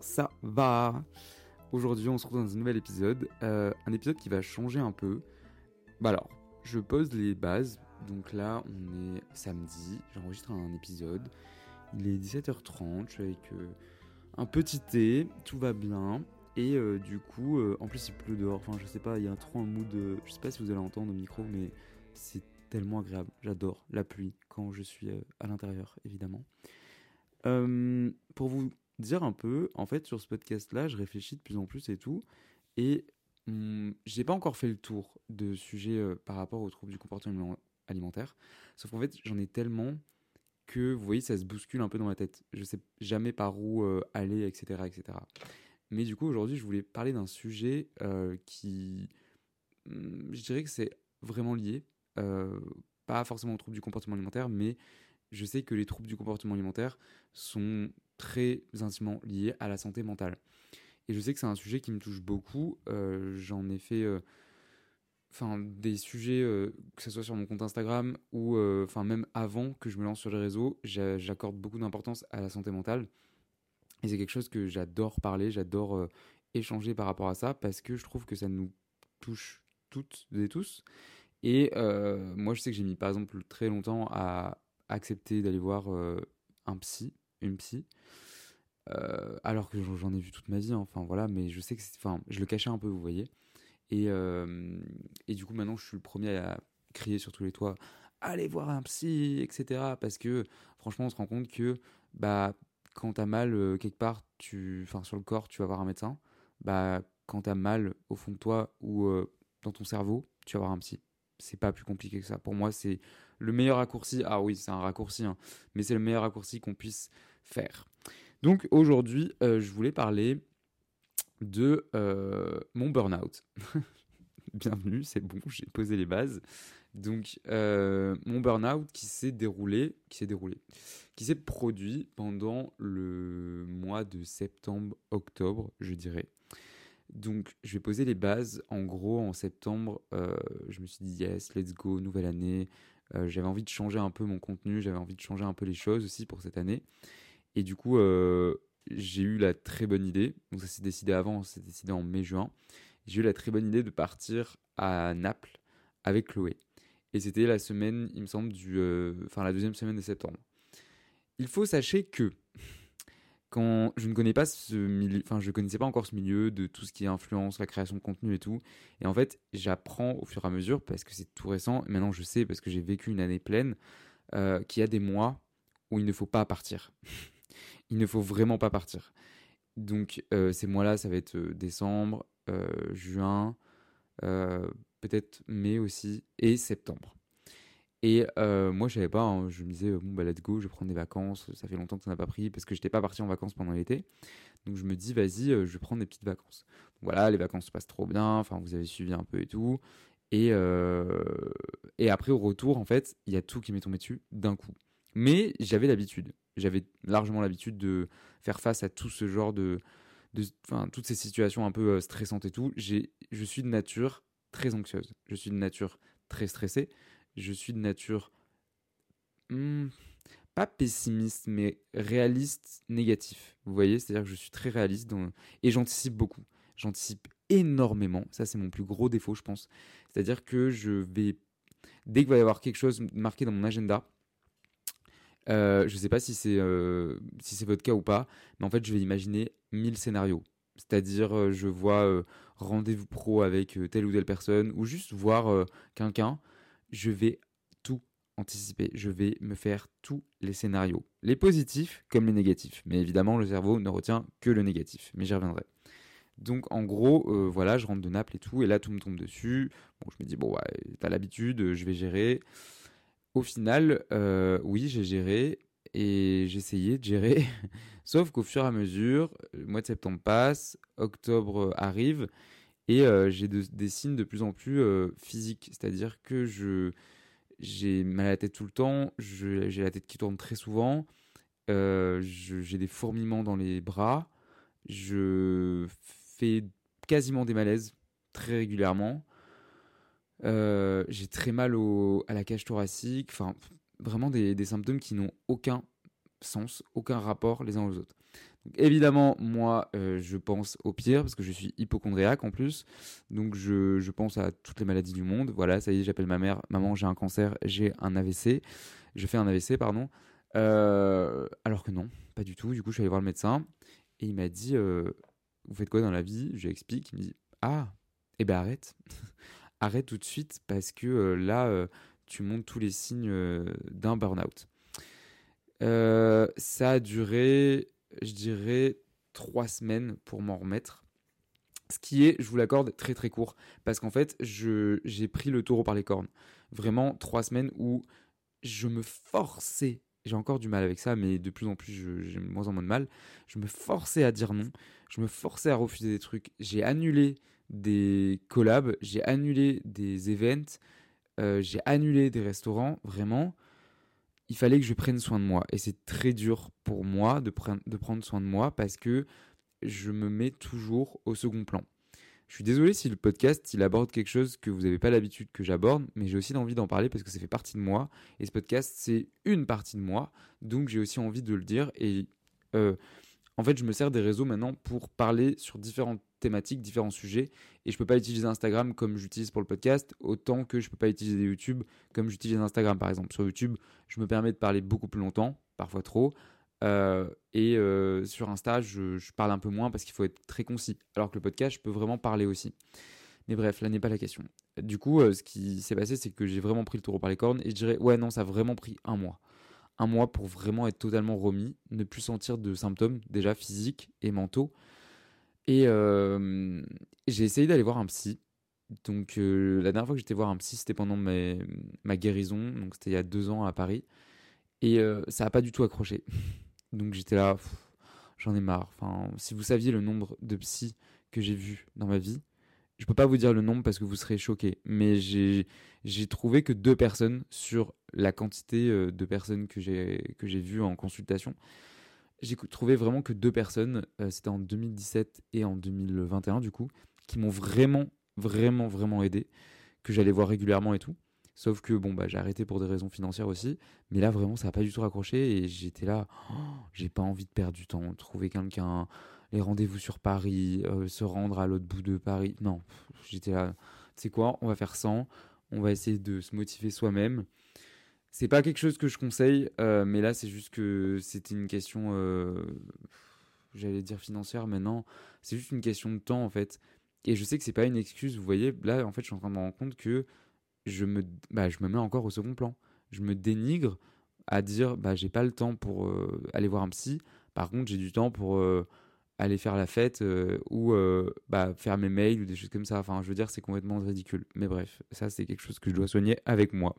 ça va Aujourd'hui on se retrouve dans un nouvel épisode, euh, un épisode qui va changer un peu. Bah alors, je pose les bases, donc là on est samedi, j'enregistre un épisode, il est 17h30, je suis avec euh, un petit thé, tout va bien, et euh, du coup, en plus il pleut dehors, enfin je sais pas, il y a trop un mood, je sais pas si vous allez entendre au micro, mais c'est tellement agréable, j'adore la pluie quand je suis à l'intérieur évidemment. Pour vous dire un peu, en fait, sur ce podcast-là, je réfléchis de plus en plus et tout. Et hum, j'ai pas encore fait le tour de sujets euh, par rapport aux troubles du comportement alimentaire. Sauf qu'en fait, j'en ai tellement que, vous voyez, ça se bouscule un peu dans ma tête. Je sais jamais par où euh, aller, etc., etc. Mais du coup, aujourd'hui, je voulais parler d'un sujet euh, qui, hum, je dirais que c'est vraiment lié, pas forcément aux troubles du comportement alimentaire, mais je sais que les troubles du comportement alimentaire sont très intimement liés à la santé mentale. Et je sais que c'est un sujet qui me touche beaucoup. Euh, J'en ai fait euh, des sujets, euh, que ce soit sur mon compte Instagram ou même avant que je me lance sur les réseaux, j'a- j'accorde beaucoup d'importance à la santé mentale. Et c'est quelque chose que j'adore parler, j'adore échanger par rapport à ça parce que je trouve que ça nous touche toutes et tous. Et moi, je sais que j'ai mis par exemple très longtemps à accepter d'aller voir un psy, une psy, euh, alors que j'en ai vu toute ma vie, hein. enfin voilà, mais je sais que c'est- enfin, je le cachais un peu, vous voyez. Et, euh, et du coup, maintenant, je suis le premier à crier sur tous les toits, allez voir un psy, etc. Parce que franchement, on se rend compte que bah, quand t'as mal euh, quelque part, tu, enfin sur le corps, tu vas voir un médecin. Bah, quand t'as mal au fond de toi ou dans ton cerveau, tu vas voir un psy. C'est pas plus compliqué que ça. Pour moi, c'est le meilleur raccourci. Ah oui, c'est un raccourci, hein, mais c'est le meilleur raccourci qu'on puisse Donc aujourd'hui, euh, je voulais parler de euh, mon burn-out. Bienvenue, c'est bon, j'ai posé les bases. Donc euh, mon burn-out qui s'est déroulé, qui s'est déroulé, qui s'est produit pendant le mois de septembre-octobre, je dirais. Donc je vais poser les bases. En gros, en septembre, je me suis dit yes, let's go, nouvelle année. J'avais envie de changer un peu mon contenu, j'avais envie de changer un peu les choses aussi pour cette année. Et du coup, euh, j'ai eu la très bonne idée, donc ça s'est décidé avant, ça s'est décidé en mai-juin, j'ai eu la très bonne idée de partir à Naples avec Chloé. Et c'était la semaine, il me semble, du, euh, enfin la deuxième semaine de septembre. Il faut sachez que quand je ne connais pas ce milieu, enfin je connaissais pas encore ce milieu de tout ce qui est influence, la création de contenu et tout. Et en fait, j'apprends au fur et à mesure parce que c'est tout récent. Et maintenant, je sais parce que j'ai vécu une année pleine euh, qu'il y a des mois où il ne faut pas partir. il ne faut vraiment pas partir. Donc euh, ces mois-là, ça va être euh, décembre, euh, juin, peut-être mai aussi et septembre. Et moi, je savais pas. hein. je me disais, bon, bah, let's go, je vais prendre des vacances. Ça fait longtemps que ça n'a pas pris parce que j'étais pas parti en vacances pendant l'été. Donc, je me dis, vas-y, je vais prendre des petites vacances. Voilà, les vacances se passent trop bien. Enfin, vous avez suivi un peu et tout. Et, et après, au retour, en fait, il y a tout qui m'est tombé dessus d'un coup. Mais j'avais l'habitude. J'avais largement l'habitude de faire face à tout ce genre de. de toutes ces situations un peu euh, stressantes et tout. J'ai, je suis de nature très anxieuse. Je suis de nature très stressée je suis de nature hmm, pas pessimiste, mais réaliste négatif. Vous voyez, c'est-à-dire que je suis très réaliste et j'anticipe beaucoup. J'anticipe énormément. Ça, c'est mon plus gros défaut, je pense. C'est-à-dire que je vais, dès qu'il va y avoir quelque chose marqué dans mon agenda, euh, je ne sais pas si c'est euh, si c'est votre cas ou pas, mais en fait, je vais imaginer mille scénarios. C'est-à-dire, euh, je vois rendez-vous pro avec telle ou telle personne, ou juste voir quelqu'un je vais tout anticiper. Je vais me faire tous les scénarios, les positifs comme les négatifs. Mais évidemment, le cerveau ne retient que le négatif. Mais j'y reviendrai. Donc en gros, voilà, je rentre de Naples et tout, et là tout me tombe dessus. Bon, je me dis bon ouais, t'as l'habitude, je vais gérer. Au final, euh, oui, j'ai géré et essayé de gérer. Sauf qu'au fur et à mesure, le mois de septembre passe, octobre arrive, et euh, j'ai de- des signes de plus en plus euh, physiques. C'est-à-dire que je j'ai mal à la tête tout le temps, j'ai la tête qui tourne très souvent, euh, j'ai des fourmillements dans les bras, je fais quasiment des malaises très régulièrement. Euh, j'ai très mal à la cage thoracique, enfin vraiment des, symptômes qui n'ont aucun sens, aucun rapport les uns aux autres. Évidemment, moi, euh, je pense au pire parce que je suis hypochondriaque en plus. Donc, je, pense à toutes les maladies du monde. Voilà, ça y est, j'appelle ma mère. Maman, j'ai un cancer, j'ai un AVC. Je fais un AVC, pardon. Euh, alors que non, pas du tout. Du coup, je suis allé voir le médecin et il m'a dit Vous faites quoi dans la vie? Je lui explique. Il me dit Ah, eh ben arrête. Arrête tout de suite parce que euh, là, euh, tu montres tous les signes euh, d'un burn-out. Ça a duré, je dirais, trois semaines pour m'en remettre. Ce qui est, je vous l'accorde, très très court. Parce qu'en fait, j'ai pris le taureau par les cornes. Vraiment, trois semaines où je me forçais, j'ai encore du mal avec ça, mais de plus en plus, j'ai moins en moins de mal. Je me forçais à dire non. Je me forçais à refuser des trucs. J'ai annulé des collabs, j'ai annulé des events, euh, j'ai annulé des restaurants. Vraiment, il fallait que je prenne soin de moi. Et c'est très dur pour moi de, de prendre soin de moi parce que je me mets toujours au second plan. Je suis désolé si le podcast il aborde quelque chose que vous n'avez pas l'habitude que j'aborde, mais j'ai aussi envie d'en parler parce que ça fait partie de moi. Et ce podcast, c'est une partie de moi. Donc j'ai aussi envie de le dire. Et euh, en fait, je me sers des réseaux maintenant pour parler sur différentes thématiques, différents sujets. Et je peux pas utiliser Instagram comme j'utilise pour le podcast, autant que je peux pas utiliser YouTube comme j'utilise Instagram par exemple. Sur YouTube, je me permets de parler beaucoup plus longtemps, parfois trop. Euh, et euh, sur Insta, je, parle un peu moins parce qu'il faut être très concis. Alors que le podcast, je peux vraiment parler aussi. Mais bref, là n'est pas la question. Du coup, euh, ce qui s'est passé, c'est que j'ai vraiment pris le taureau par les cornes et je dirais, ouais, non, ça a vraiment pris un mois. Un mois pour vraiment être totalement remis, ne plus sentir de symptômes, déjà physiques et mentaux. Et euh, j'ai essayé d'aller voir un psy. Donc, euh, la dernière fois que j'étais voir un psy, c'était pendant ma guérison. Donc, c'était il y a deux ans à Paris. Et euh, ça n'a pas du tout accroché. Donc, j'étais là, j'en ai marre. Enfin, si vous saviez le nombre de psys que j'ai vus dans ma vie, je peux pas vous dire le nombre parce que vous serez choqués. Mais j'ai trouvé que deux personnes sur la quantité de personnes que j'ai vues en consultation. J'ai trouvé vraiment que deux personnes, euh, c'était en 2017 et en 2021 du coup, qui m'ont vraiment, vraiment, vraiment aidé, que j'allais voir régulièrement et tout. Sauf que bon, bah, j'ai arrêté pour des raisons financières aussi. Mais là, vraiment, ça n'a pas du tout raccroché et j'étais là, oh, j'ai pas envie de perdre du temps, trouver quelqu'un, les rendez-vous sur Paris, euh, se rendre à l'autre bout de Paris. Non, j'étais là, tu sais quoi, on va faire sans, on va essayer de se motiver soi-même. C'est pas quelque chose que je conseille, euh, mais là, c'est juste que c'était une question, euh, j'allais dire financière, mais non, c'est juste une question de temps en fait. Et je sais que c'est pas une excuse, vous voyez, là, en fait, je suis en train de me rendre compte que je me, bah, je me mets encore au second plan. Je me dénigre à dire, bah, j'ai pas le temps pour euh, aller voir un psy. Par contre, j'ai du temps pour aller faire la fête ou bah, faire mes mails ou des choses comme ça. Enfin, je veux dire, c'est complètement ridicule. Mais bref, ça, c'est quelque chose que je dois soigner avec moi.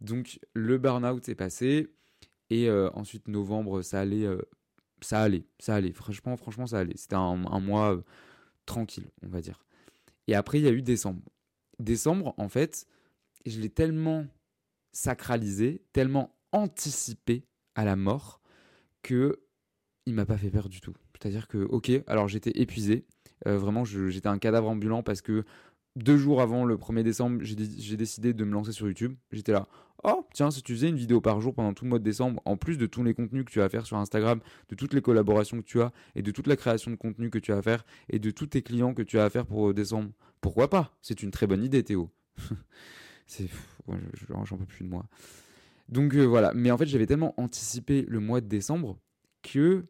Donc le burn-out s'est passé et euh, ensuite novembre ça allait, euh, ça allait, ça allait. Franchement, franchement ça allait. C'était un, mois euh, tranquille, on va dire. Et après il y a eu décembre. Décembre, en fait, je l'ai tellement sacralisé, tellement anticipé à la mort que il m'a pas fait peur du tout. C'est-à-dire que, ok, alors j'étais épuisé, vraiment j'étais un cadavre ambulant parce que deux jours avant le 1er décembre, j'ai décidé de me lancer sur YouTube. J'étais là, oh tiens, si tu faisais une vidéo par jour pendant tout le mois de décembre, en plus de tous les contenus que tu vas faire sur Instagram, de toutes les collaborations que tu as, et de toute la création de contenu que tu as à faire, et de tous tes clients que tu as à faire pour euh, décembre, pourquoi pas? C'est une très bonne idée, Théo. C'est, j'en peux plus de moi. Donc euh, voilà, mais en fait j'avais tellement anticipé le mois de décembre que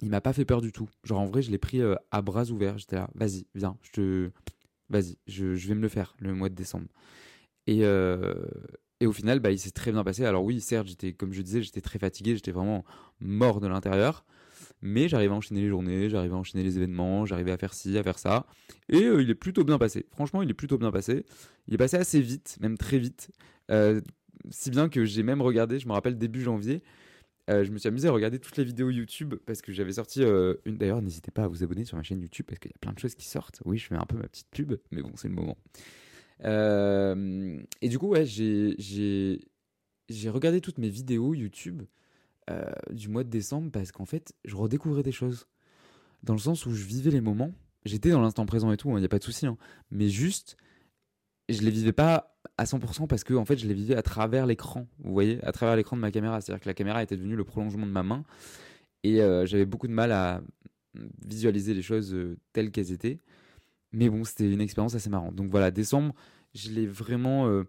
il m'a pas fait peur du tout. Genre en vrai je l'ai pris euh, à bras ouverts. J'étais là, vas-y, viens, je te vas-y, je, vais me le faire le mois de décembre. Et, euh, et au final, bah, il s'est très bien passé. Alors oui, certes, j'étais, comme je disais, j'étais très fatigué, j'étais vraiment mort de l'intérieur. Mais j'arrivais à enchaîner les journées, j'arrivais à enchaîner les événements, j'arrivais à faire ci, à faire ça. Et euh, il est plutôt bien passé. Franchement, il est plutôt bien passé. Il est passé assez vite, même très vite. Euh, si bien que j'ai même regardé, je me rappelle début janvier, euh, je me suis amusé à regarder toutes les vidéos YouTube parce que j'avais sorti euh, une. D'ailleurs, n'hésitez pas à vous abonner sur ma chaîne YouTube parce qu'il y a plein de choses qui sortent. Oui, je fais un peu ma petite pub, mais bon, c'est le moment. Euh, et du coup, ouais, j'ai regardé toutes mes vidéos YouTube du mois de décembre parce qu'en fait, je redécouvrais des choses. Dans le sens où je vivais les moments. J'étais dans l'instant présent et tout, il hein, n'y a pas de souci. Hein, mais juste, je les vivais pas à 100% parce que en fait je les vivais à travers l'écran vous voyez à travers l'écran de ma caméra. C'est à dire que la caméra était devenue le prolongement de ma main et euh, j'avais beaucoup de mal à visualiser les choses euh, telles qu'elles étaient. Mais bon c'était une expérience assez marrante. Donc voilà décembre je l'ai vraiment euh,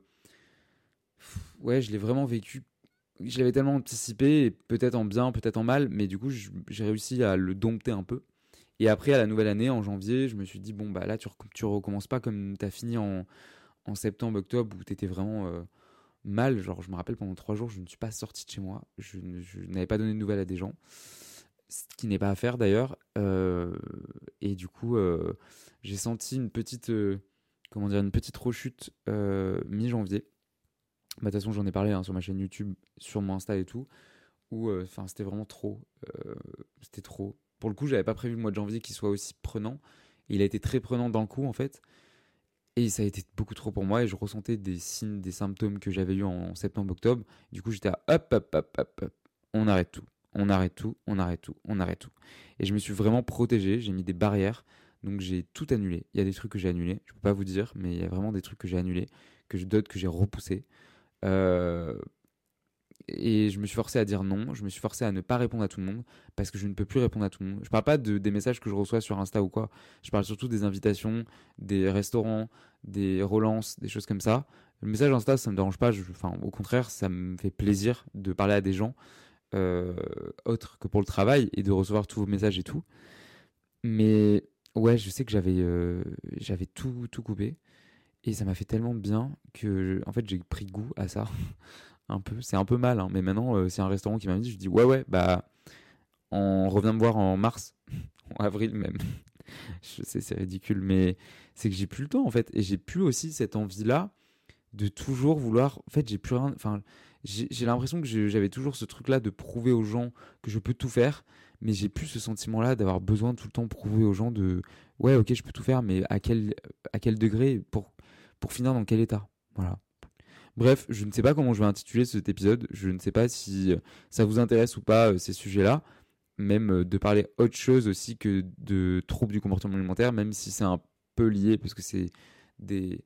ouais je l'ai vraiment vécu. Je l'avais tellement anticipé peut-être en bien peut-être en mal mais du coup j'ai réussi à le dompter un peu. Et après à la nouvelle année en janvier je me suis dit bon bah là tu, tu recommences pas comme tu as fini en en septembre, octobre, où tu étais vraiment euh, mal. Genre, je me rappelle pendant trois jours, je ne suis pas sorti de chez moi. Je, n'avais pas donné de nouvelles à des gens. Ce qui n'est pas à faire d'ailleurs. Euh, et du coup, euh, j'ai senti une petite, comment dire, une petite rechute mi-janvier. Bah, de toute façon, j'en ai parlé hein, sur ma chaîne YouTube, sur mon Insta et tout. Où, enfin, c'était vraiment trop. c'était trop. Pour le coup, j'avais pas prévu le mois de janvier qu'il soit aussi prenant. Il a été très prenant le coup, en fait. Et ça a été beaucoup trop pour moi et je ressentais des signes, des symptômes que j'avais eu en septembre-octobre. Du coup, j'étais à hop, hop, hop, hop, hop, on arrête tout. On arrête tout, on arrête tout, on arrête tout. Et je me suis vraiment protégé, j'ai mis des barrières. Donc j'ai tout annulé. Il y a des trucs que j'ai annulés, je peux pas vous dire, mais il y a vraiment des trucs que j'ai annulés, que d'autres que j'ai repoussés. Euh, et je me suis forcé à dire non, je me suis forcé à ne pas répondre à tout le monde parce que je ne peux plus répondre à tout le monde. Je parle pas de, des messages que je reçois sur Insta ou quoi, je parle surtout des invitations, des restaurants, des relances, des choses comme ça. Le message Insta, ça me dérange pas, enfin, au contraire, ça me fait plaisir de parler à des gens euh, autres que pour le travail et de recevoir tous vos messages et tout. Mais ouais, je sais que j'avais euh, j'avais tout, tout coupé et ça m'a fait tellement bien que en fait j'ai pris goût à ça. un peu. C'est un peu mal, hein. mais maintenant, euh, c'est un restaurant qui m'a dit, je dis ouais, ouais, bah, on revient me voir en mars, en avril même. je sais, c'est ridicule, mais c'est que j'ai plus le temps en fait, et j'ai plus aussi cette envie-là de toujours vouloir. En fait, j'ai plus rien. Enfin, j'ai l'impression que j'avais toujours ce truc-là de prouver aux gens que je peux tout faire, mais j'ai plus ce sentiment-là d'avoir besoin tout le temps prouver aux gens de ouais, ok, je peux tout faire, mais à quel à quel degré pour pour finir dans quel état? Voilà. Bref, je ne sais pas comment je vais intituler cet épisode. Je ne sais pas si euh, ça vous intéresse ou pas euh, ces sujets-là. Même euh, de parler autre chose aussi que de troubles du comportement alimentaire, même si c'est un peu lié parce que c'est des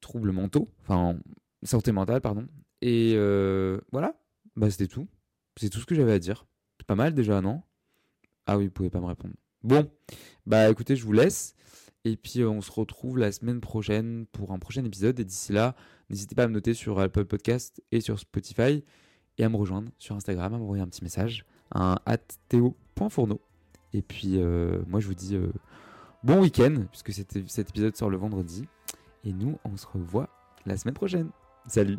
troubles mentaux, enfin santé mentale, pardon. Et voilà, bah c'était tout. C'est tout ce que j'avais à dire. C'est pas mal déjà, non? Ah oui, vous pouvez pas me répondre. Bon, bah écoutez, je vous laisse. Et puis on se retrouve la semaine prochaine pour un prochain épisode. Et d'ici là, N'hésitez pas à me noter sur Apple Podcast et sur Spotify et à me rejoindre sur Instagram, à m'envoyer un petit message, un théo.fourneau. Et puis euh, moi je vous dis euh, bon week-end, puisque cet épisode sort le vendredi. Et nous, on se revoit la semaine prochaine. Salut